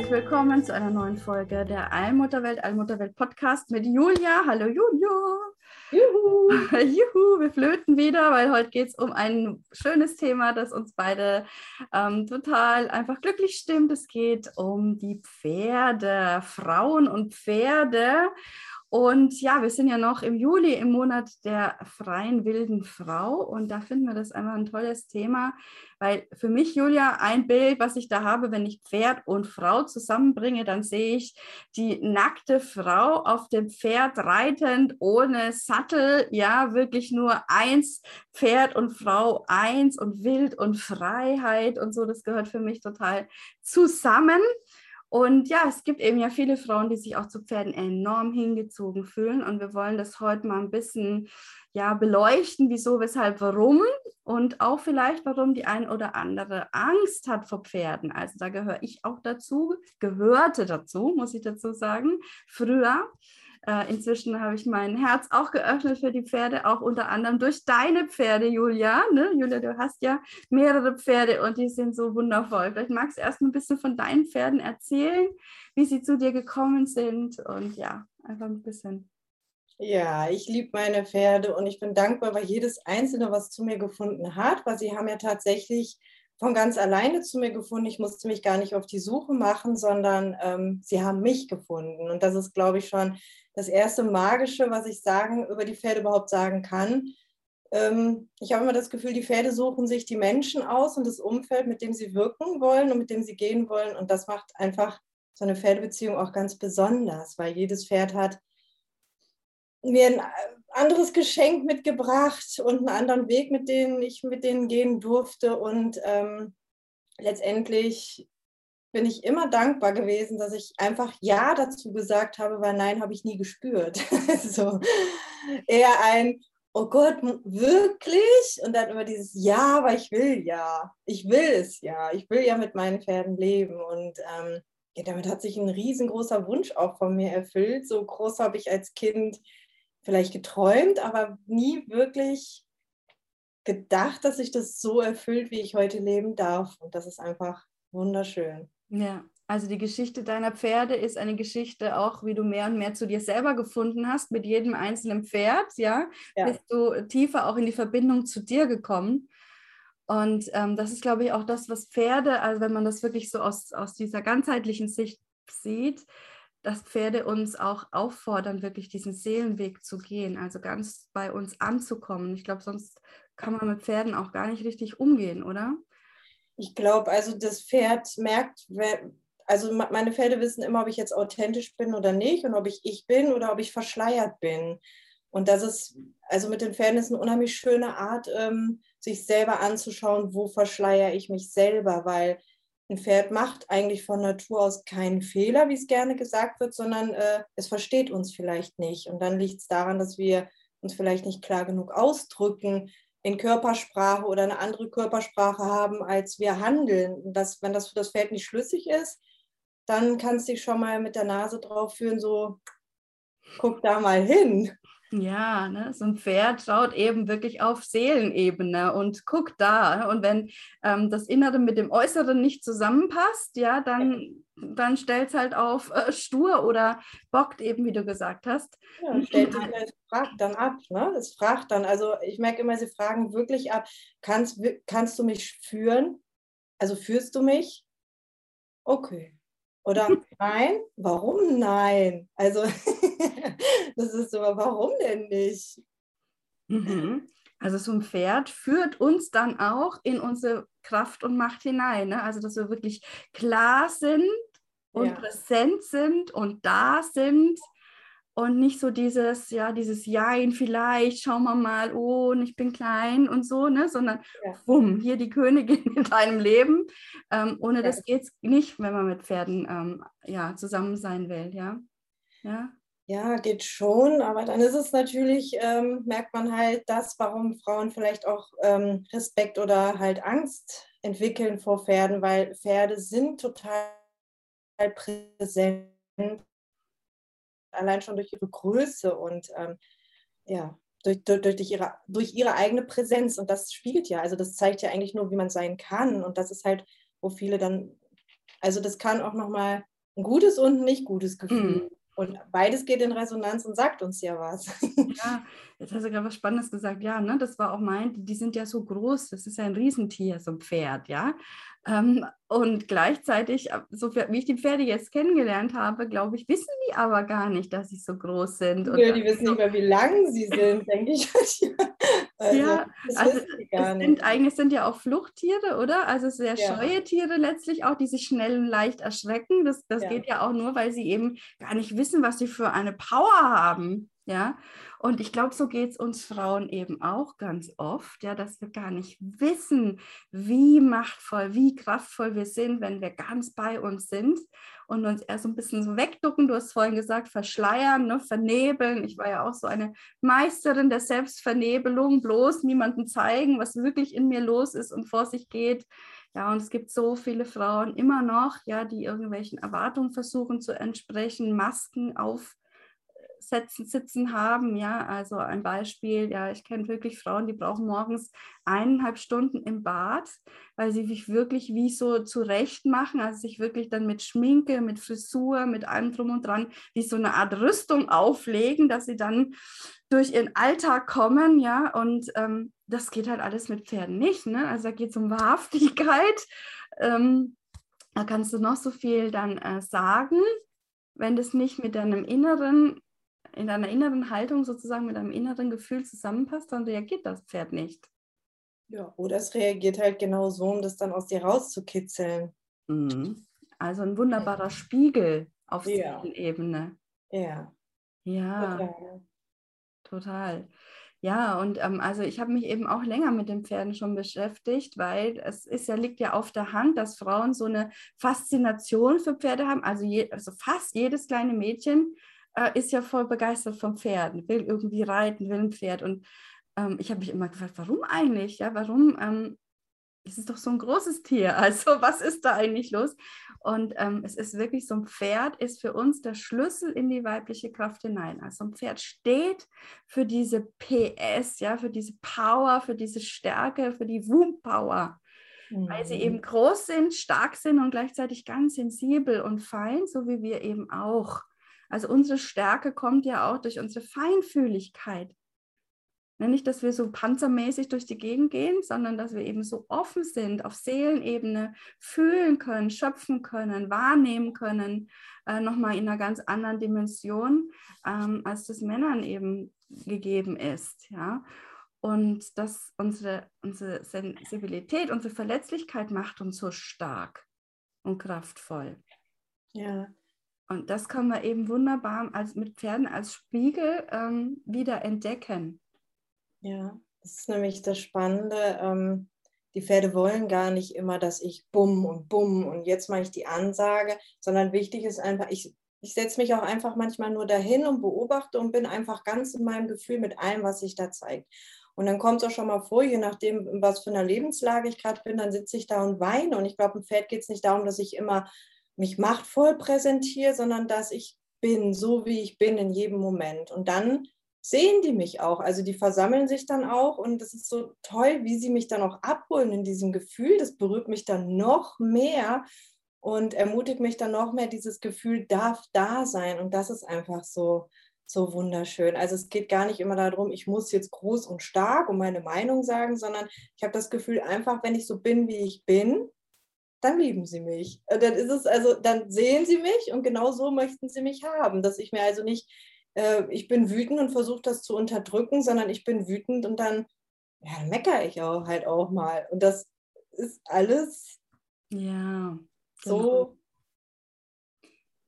Herzlich willkommen zu einer neuen Folge der Allmutterwelt, Allmutterwelt Podcast mit Julia. Hallo Julia. Juhu. Juhu, wir flöten wieder, weil heute geht es um ein schönes Thema, das uns beide ähm, total einfach glücklich stimmt. Es geht um die Pferde, Frauen und Pferde. Und ja, wir sind ja noch im Juli, im Monat der freien wilden Frau. Und da finden wir das einfach ein tolles Thema, weil für mich, Julia, ein Bild, was ich da habe, wenn ich Pferd und Frau zusammenbringe, dann sehe ich die nackte Frau auf dem Pferd reitend, ohne Sattel, ja, wirklich nur eins, Pferd und Frau eins und Wild und Freiheit und so. Das gehört für mich total zusammen. Und ja, es gibt eben ja viele Frauen, die sich auch zu Pferden enorm hingezogen fühlen. Und wir wollen das heute mal ein bisschen ja, beleuchten, wieso, weshalb, warum. Und auch vielleicht, warum die ein oder andere Angst hat vor Pferden. Also da gehöre ich auch dazu, gehörte dazu, muss ich dazu sagen, früher. Äh, inzwischen habe ich mein Herz auch geöffnet für die Pferde, auch unter anderem durch deine Pferde, Julia. Ne? Julia, du hast ja mehrere Pferde und die sind so wundervoll. Vielleicht magst du erst ein bisschen von deinen Pferden erzählen, wie sie zu dir gekommen sind und ja, einfach ein bisschen. Ja, ich liebe meine Pferde und ich bin dankbar, weil jedes einzelne was zu mir gefunden hat, weil sie haben ja tatsächlich von ganz alleine zu mir gefunden. Ich musste mich gar nicht auf die Suche machen, sondern ähm, sie haben mich gefunden. Und das ist, glaube ich, schon das erste Magische, was ich sagen, über die Pferde überhaupt sagen kann. Ähm, ich habe immer das Gefühl, die Pferde suchen sich die Menschen aus und das Umfeld, mit dem sie wirken wollen und mit dem sie gehen wollen. Und das macht einfach so eine Pferdebeziehung auch ganz besonders, weil jedes Pferd hat mir ein anderes Geschenk mitgebracht und einen anderen Weg, mit dem ich mit denen gehen durfte. Und ähm, letztendlich bin ich immer dankbar gewesen, dass ich einfach Ja dazu gesagt habe, weil Nein habe ich nie gespürt. so eher ein, oh Gott, wirklich? Und dann immer dieses Ja, aber ich will ja. Ich will es ja. Ich will ja mit meinen Pferden leben. Und ähm, ja, damit hat sich ein riesengroßer Wunsch auch von mir erfüllt. So groß habe ich als Kind vielleicht geträumt, aber nie wirklich gedacht, dass sich das so erfüllt, wie ich heute leben darf. Und das ist einfach wunderschön. Ja, also die Geschichte deiner Pferde ist eine Geschichte auch, wie du mehr und mehr zu dir selber gefunden hast, mit jedem einzelnen Pferd, ja, ja. bist du tiefer auch in die Verbindung zu dir gekommen. Und ähm, das ist, glaube ich, auch das, was Pferde, also wenn man das wirklich so aus, aus dieser ganzheitlichen Sicht sieht, dass Pferde uns auch auffordern, wirklich diesen Seelenweg zu gehen, also ganz bei uns anzukommen. Ich glaube, sonst kann man mit Pferden auch gar nicht richtig umgehen, oder? Ich glaube, also das Pferd merkt, also meine Pferde wissen immer, ob ich jetzt authentisch bin oder nicht und ob ich ich bin oder ob ich verschleiert bin. Und das ist, also mit den Pferden ist eine unheimlich schöne Art, ähm, sich selber anzuschauen, wo verschleiere ich mich selber, weil ein Pferd macht eigentlich von Natur aus keinen Fehler, wie es gerne gesagt wird, sondern äh, es versteht uns vielleicht nicht. Und dann liegt es daran, dass wir uns vielleicht nicht klar genug ausdrücken in Körpersprache oder eine andere Körpersprache haben, als wir handeln. Das, wenn das für das Pferd nicht schlüssig ist, dann kannst du dich schon mal mit der Nase drauf führen, so guck da mal hin. Ja, ne? so ein Pferd schaut eben wirklich auf Seelenebene und guckt da. Und wenn ähm, das Innere mit dem Äußeren nicht zusammenpasst, ja, dann, dann stellt es halt auf äh, stur oder bockt eben, wie du gesagt hast. Ja, stellt sich, es fragt dann ab. Ne? Es fragt dann, also ich merke immer, sie fragen wirklich ab, kannst, kannst du mich führen? Also führst du mich? Okay. Oder nein? Warum nein? Also das ist so, warum denn nicht? Mhm. Also so ein Pferd führt uns dann auch in unsere Kraft und Macht hinein. Ne? Also dass wir wirklich klar sind und ja. präsent sind und da sind und nicht so dieses, ja, dieses Jein, vielleicht, schauen wir mal, oh, und ich bin klein und so, ne, sondern ja. bumm, hier die Königin in deinem Leben. Ähm, ohne ja. das geht es nicht, wenn man mit Pferden ähm, ja, zusammen sein will, ja. Ja. Ja, geht schon, aber dann ist es natürlich, ähm, merkt man halt das, warum Frauen vielleicht auch ähm, Respekt oder halt Angst entwickeln vor Pferden, weil Pferde sind total präsent, allein schon durch ihre Größe und ähm, ja, durch, durch, durch, ihre, durch ihre eigene Präsenz. Und das spiegelt ja, also das zeigt ja eigentlich nur, wie man sein kann. Und das ist halt, wo viele dann, also das kann auch nochmal ein gutes und ein nicht gutes Gefühl. Mm. Und beides geht in Resonanz und sagt uns ja was. Ja, jetzt hast du gerade was Spannendes gesagt. Ja, ne, das war auch mein, die sind ja so groß, das ist ja ein Riesentier, so ein Pferd, ja. Ähm, und gleichzeitig, äh, so wie ich die Pferde jetzt kennengelernt habe, glaube ich, wissen die aber gar nicht, dass sie so groß sind. ja, die wissen nicht mehr, wie lang sie sind, denke ich. also, ja, also sind eigentlich sind ja auch Fluchttiere, oder? Also sehr ja. scheue Tiere letztlich auch, die sich schnell und leicht erschrecken. Das, das ja. geht ja auch nur, weil sie eben gar nicht wissen, was sie für eine Power haben. Ja, und ich glaube, so geht es uns Frauen eben auch ganz oft, ja, dass wir gar nicht wissen, wie machtvoll, wie kraftvoll wir sind, wenn wir ganz bei uns sind und uns eher so ein bisschen so wegducken. Du hast vorhin gesagt, verschleiern, ne, vernebeln. Ich war ja auch so eine Meisterin der Selbstvernebelung, bloß niemandem zeigen, was wirklich in mir los ist und vor sich geht. Ja, und es gibt so viele Frauen immer noch, ja, die irgendwelchen Erwartungen versuchen zu entsprechen, Masken auf Setzen, Sitzen haben. Ja, also ein Beispiel, ja, ich kenne wirklich Frauen, die brauchen morgens eineinhalb Stunden im Bad, weil sie sich wirklich wie so zurecht machen, also sich wirklich dann mit Schminke, mit Frisur, mit allem drum und dran, wie so eine Art Rüstung auflegen, dass sie dann durch ihren Alltag kommen, ja, und ähm, das geht halt alles mit Pferden nicht, ne? Also da geht es um Wahrhaftigkeit. Ähm, da kannst du noch so viel dann äh, sagen, wenn das nicht mit deinem Inneren in deiner inneren Haltung sozusagen mit deinem inneren Gefühl zusammenpasst, dann reagiert das Pferd nicht. Ja, oder es reagiert halt genau so, um das dann aus dir rauszukitzeln. Mhm. Also ein wunderbarer Spiegel auf ja. Ebene. Ja. Ja. Total. Total. Ja, und ähm, also ich habe mich eben auch länger mit den Pferden schon beschäftigt, weil es ist ja, liegt ja auf der Hand, dass Frauen so eine Faszination für Pferde haben. Also, je, also fast jedes kleine Mädchen äh, ist ja voll begeistert vom Pferden, will irgendwie reiten, will ein Pferd. Und ähm, ich habe mich immer gefragt, warum eigentlich? Ja, warum? Ähm, es ist doch so ein großes Tier. Also was ist da eigentlich los? Und ähm, es ist wirklich so ein Pferd ist für uns der Schlüssel in die weibliche Kraft hinein. Also ein Pferd steht für diese PS, ja, für diese Power, für diese Stärke, für die Womb Power. Mhm. Weil sie eben mhm. groß sind, stark sind und gleichzeitig ganz sensibel und fein, so wie wir eben auch. Also unsere Stärke kommt ja auch durch unsere Feinfühligkeit. Nicht, dass wir so panzermäßig durch die Gegend gehen, sondern dass wir eben so offen sind, auf Seelenebene fühlen können, schöpfen können, wahrnehmen können, äh, nochmal in einer ganz anderen Dimension, ähm, als das Männern eben gegeben ist. Ja? Und dass unsere, unsere Sensibilität, unsere Verletzlichkeit macht uns so stark und kraftvoll. Ja, und das kann man eben wunderbar als, mit Pferden als Spiegel ähm, wieder entdecken. Ja, das ist nämlich das Spannende. Ähm, die Pferde wollen gar nicht immer, dass ich bumm und bumm und jetzt mache ich die Ansage, sondern wichtig ist einfach, ich, ich setze mich auch einfach manchmal nur dahin und beobachte und bin einfach ganz in meinem Gefühl mit allem, was sich da zeigt. Und dann kommt es auch schon mal vor, je nachdem, was für eine Lebenslage ich gerade bin, dann sitze ich da und weine. Und ich glaube, im Pferd geht es nicht darum, dass ich immer mich machtvoll präsentiere, sondern dass ich bin, so wie ich bin in jedem Moment. Und dann sehen die mich auch. Also die versammeln sich dann auch und das ist so toll, wie sie mich dann auch abholen in diesem Gefühl. Das berührt mich dann noch mehr und ermutigt mich dann noch mehr, dieses Gefühl darf da sein. Und das ist einfach so, so wunderschön. Also es geht gar nicht immer darum, ich muss jetzt groß und stark und meine Meinung sagen, sondern ich habe das Gefühl, einfach wenn ich so bin, wie ich bin, dann lieben sie mich. Äh, dann ist es also, dann sehen sie mich und genau so möchten sie mich haben, dass ich mir also nicht, äh, ich bin wütend und versuche das zu unterdrücken, sondern ich bin wütend und dann, ja, dann meckere ich auch halt auch mal. Und das ist alles ja so. Genau.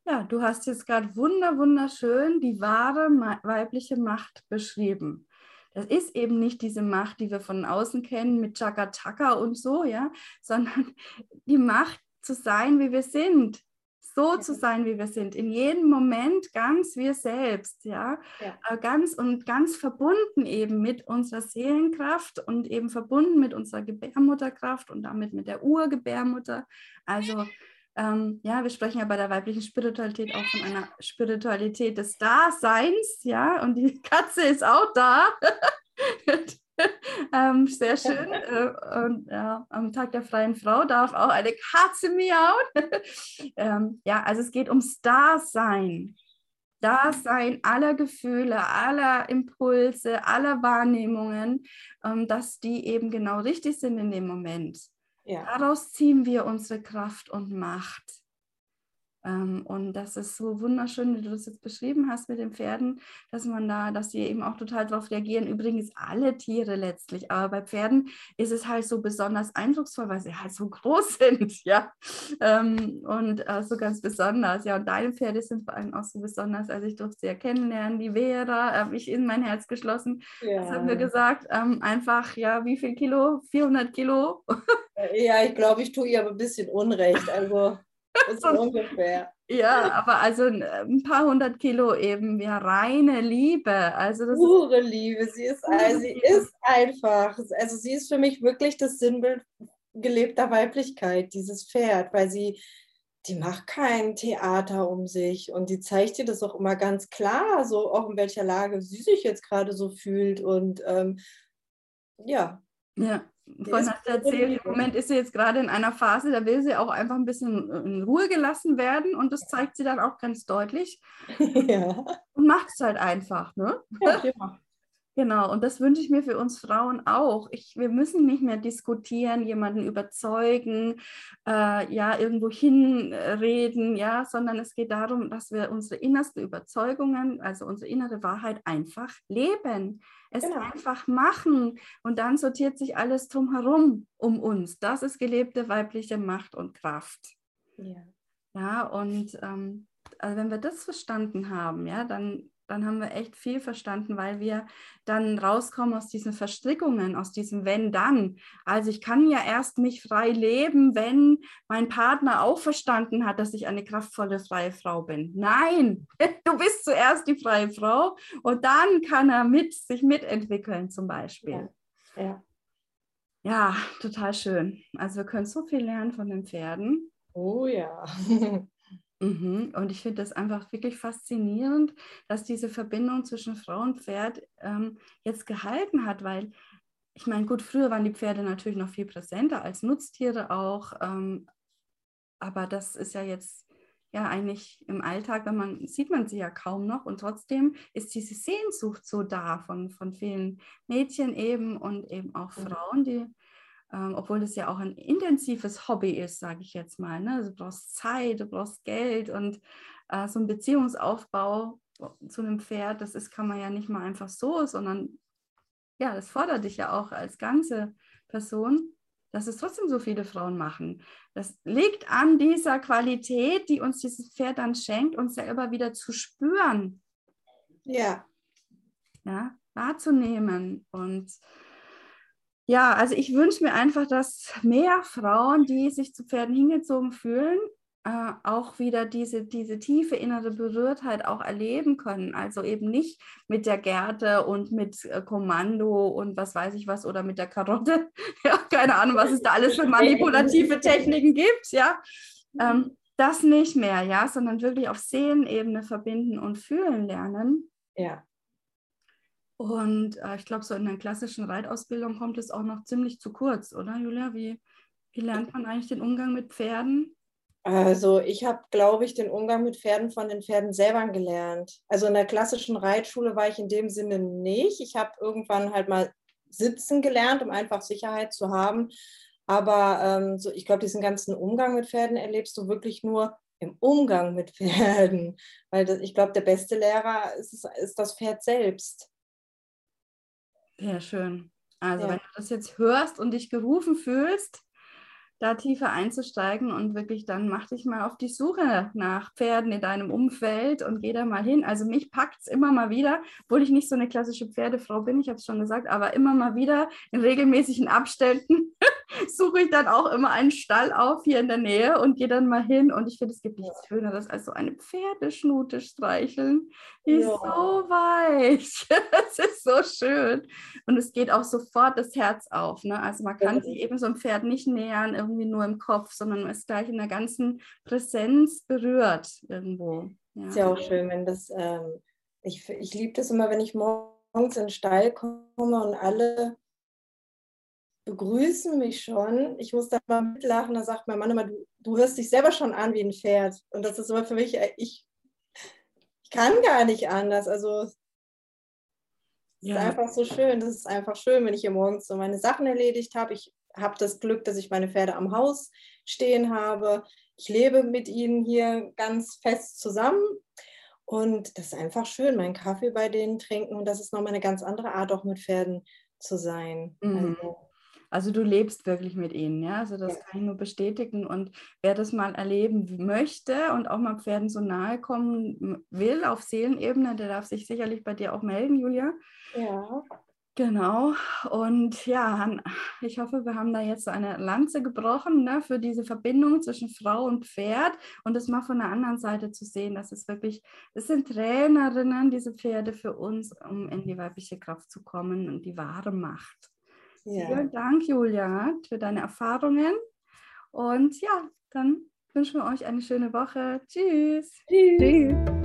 Ja, du hast jetzt gerade wunder, wunderschön die wahre weibliche Macht beschrieben. Das ist eben nicht diese Macht, die wir von außen kennen mit Chaka Chaka und so, ja, sondern die Macht zu sein, wie wir sind, so zu sein, wie wir sind, in jedem Moment ganz wir selbst, ja, ja. Äh, ganz und ganz verbunden eben mit unserer Seelenkraft und eben verbunden mit unserer Gebärmutterkraft und damit mit der Urgebärmutter. Also ähm, ja, wir sprechen ja bei der weiblichen Spiritualität auch von einer Spiritualität des Daseins, ja, und die Katze ist auch da. ähm, sehr schön. Äh, und ja, am Tag der freien Frau darf auch eine Katze miauen. ähm, ja, also es geht ums Dasein. Dasein aller Gefühle, aller Impulse, aller Wahrnehmungen, ähm, dass die eben genau richtig sind in dem Moment. Ja. Daraus ziehen wir unsere Kraft und Macht. Ähm, und das ist so wunderschön, wie du das jetzt beschrieben hast mit den Pferden, dass man da, dass sie eben auch total darauf reagieren. Übrigens alle Tiere letztlich, aber bei Pferden ist es halt so besonders eindrucksvoll, weil sie halt so groß sind, ja. Ähm, und äh, so ganz besonders, ja. Und deine Pferde sind vor allem auch so besonders. Also ich durfte sie ja kennenlernen, die Vera, habe ich in mein Herz geschlossen. Ja. Das haben wir gesagt. Ähm, einfach, ja, wie viel Kilo? 400 Kilo? ja, ich glaube, ich tue ihr aber ein bisschen Unrecht. Also ist ungefähr. Ja, aber also ein paar hundert Kilo eben, ja, reine Liebe. Also das Pure Liebe, sie ist, also, sie ist einfach, also sie ist für mich wirklich das Sinnbild gelebter Weiblichkeit, dieses Pferd, weil sie, die macht kein Theater um sich und die zeigt dir das auch immer ganz klar, so auch in welcher Lage sie sich jetzt gerade so fühlt und ähm, ja. Ja, Vorhin hast du erzählt, im Moment ist sie jetzt gerade in einer Phase, da will sie auch einfach ein bisschen in Ruhe gelassen werden und das zeigt sie dann auch ganz deutlich. Ja. Und macht es halt einfach, ne? Ja, ja. Genau, und das wünsche ich mir für uns Frauen auch. Ich, wir müssen nicht mehr diskutieren, jemanden überzeugen, äh, ja, irgendwo hinreden, ja, sondern es geht darum, dass wir unsere innersten Überzeugungen, also unsere innere Wahrheit einfach leben. Es genau. einfach machen und dann sortiert sich alles drumherum um uns. Das ist gelebte weibliche Macht und Kraft. Ja, ja und ähm, also wenn wir das verstanden haben, ja, dann dann haben wir echt viel verstanden, weil wir dann rauskommen aus diesen Verstrickungen, aus diesem Wenn-Dann. Also ich kann ja erst mich frei leben, wenn mein Partner auch verstanden hat, dass ich eine kraftvolle freie Frau bin. Nein, du bist zuerst die freie Frau und dann kann er mit sich mitentwickeln zum Beispiel. Ja, ja. ja total schön. Also wir können so viel lernen von den Pferden. Oh ja. Mhm. Und ich finde das einfach wirklich faszinierend, dass diese Verbindung zwischen Frau und Pferd ähm, jetzt gehalten hat, weil ich meine, gut, früher waren die Pferde natürlich noch viel präsenter als Nutztiere auch, ähm, aber das ist ja jetzt ja eigentlich im Alltag, wenn man sieht man sie ja kaum noch und trotzdem ist diese Sehnsucht so da von, von vielen Mädchen eben und eben auch mhm. Frauen, die ähm, obwohl es ja auch ein intensives Hobby ist, sage ich jetzt mal. Ne? Also du brauchst Zeit, du brauchst Geld und äh, so ein Beziehungsaufbau zu einem Pferd, das ist, kann man ja nicht mal einfach so, sondern ja, das fordert dich ja auch als ganze Person, dass es trotzdem so viele Frauen machen. Das liegt an dieser Qualität, die uns dieses Pferd dann schenkt, uns selber wieder zu spüren. Ja. Ja, wahrzunehmen und ja, also ich wünsche mir einfach, dass mehr Frauen, die sich zu Pferden hingezogen fühlen, äh, auch wieder diese, diese tiefe innere Berührtheit auch erleben können. Also eben nicht mit der Gerte und mit äh, Kommando und was weiß ich was oder mit der Karotte. ja, keine Ahnung, was es da alles für manipulative Techniken gibt, ja. Ähm, das nicht mehr, ja, sondern wirklich auf Seelenebene verbinden und fühlen lernen. Ja. Und äh, ich glaube, so in der klassischen Reitausbildung kommt es auch noch ziemlich zu kurz, oder Julia? Wie, wie lernt man eigentlich den Umgang mit Pferden? Also ich habe, glaube ich, den Umgang mit Pferden von den Pferden selber gelernt. Also in der klassischen Reitschule war ich in dem Sinne nicht. Ich habe irgendwann halt mal sitzen gelernt, um einfach Sicherheit zu haben. Aber ähm, so, ich glaube, diesen ganzen Umgang mit Pferden erlebst du wirklich nur im Umgang mit Pferden. Weil das, ich glaube, der beste Lehrer ist, ist das Pferd selbst. Sehr schön. Also, ja. wenn du das jetzt hörst und dich gerufen fühlst, da tiefer einzusteigen und wirklich dann mach dich mal auf die Suche nach Pferden in deinem Umfeld und geh da mal hin. Also mich packt es immer mal wieder, obwohl ich nicht so eine klassische Pferdefrau bin, ich habe es schon gesagt, aber immer mal wieder in regelmäßigen Abständen suche ich dann auch immer einen Stall auf hier in der Nähe und gehe dann mal hin. Und ich finde, es gibt nichts Schöneres als so eine Pferdeschnute streicheln. Die ja. ist so weich. Es ist so schön. Und es geht auch sofort das Herz auf. Ne? Also man kann ja. sich eben so einem Pferd nicht nähern, irgendwie nur im Kopf, sondern man ist gleich in der ganzen Präsenz berührt irgendwo. Ja. Ist ja auch schön, wenn das, ähm, ich, ich liebe das immer, wenn ich morgens in den Stall komme und alle begrüßen mich schon. Ich muss da mal mitlachen, da sagt mein Mann immer, du, du hörst dich selber schon an wie ein Pferd. Und das ist immer für mich, äh, ich, ich kann gar nicht anders. Also es ja. ist einfach so schön. Das ist einfach schön, wenn ich hier morgens so meine Sachen erledigt habe. Ich habe das Glück, dass ich meine Pferde am Haus stehen habe. Ich lebe mit ihnen hier ganz fest zusammen. Und das ist einfach schön, meinen Kaffee bei denen trinken. Und das ist nochmal eine ganz andere Art, auch mit Pferden zu sein. Mhm. Also, also du lebst wirklich mit ihnen, ja. Also das ja. kann ich nur bestätigen. Und wer das mal erleben möchte und auch mal Pferden so nahe kommen will auf Seelenebene, der darf sich sicherlich bei dir auch melden, Julia. Ja. Genau. Und ja, ich hoffe, wir haben da jetzt eine Lanze gebrochen ne, für diese Verbindung zwischen Frau und Pferd und das mal von der anderen Seite zu sehen, dass es wirklich, es sind Trainerinnen, diese Pferde für uns, um in die weibliche Kraft zu kommen und die wahre Macht. Ja. Vielen Dank, Julia, für deine Erfahrungen. Und ja, dann wünschen wir euch eine schöne Woche. Tschüss. Tschüss. Tschüss.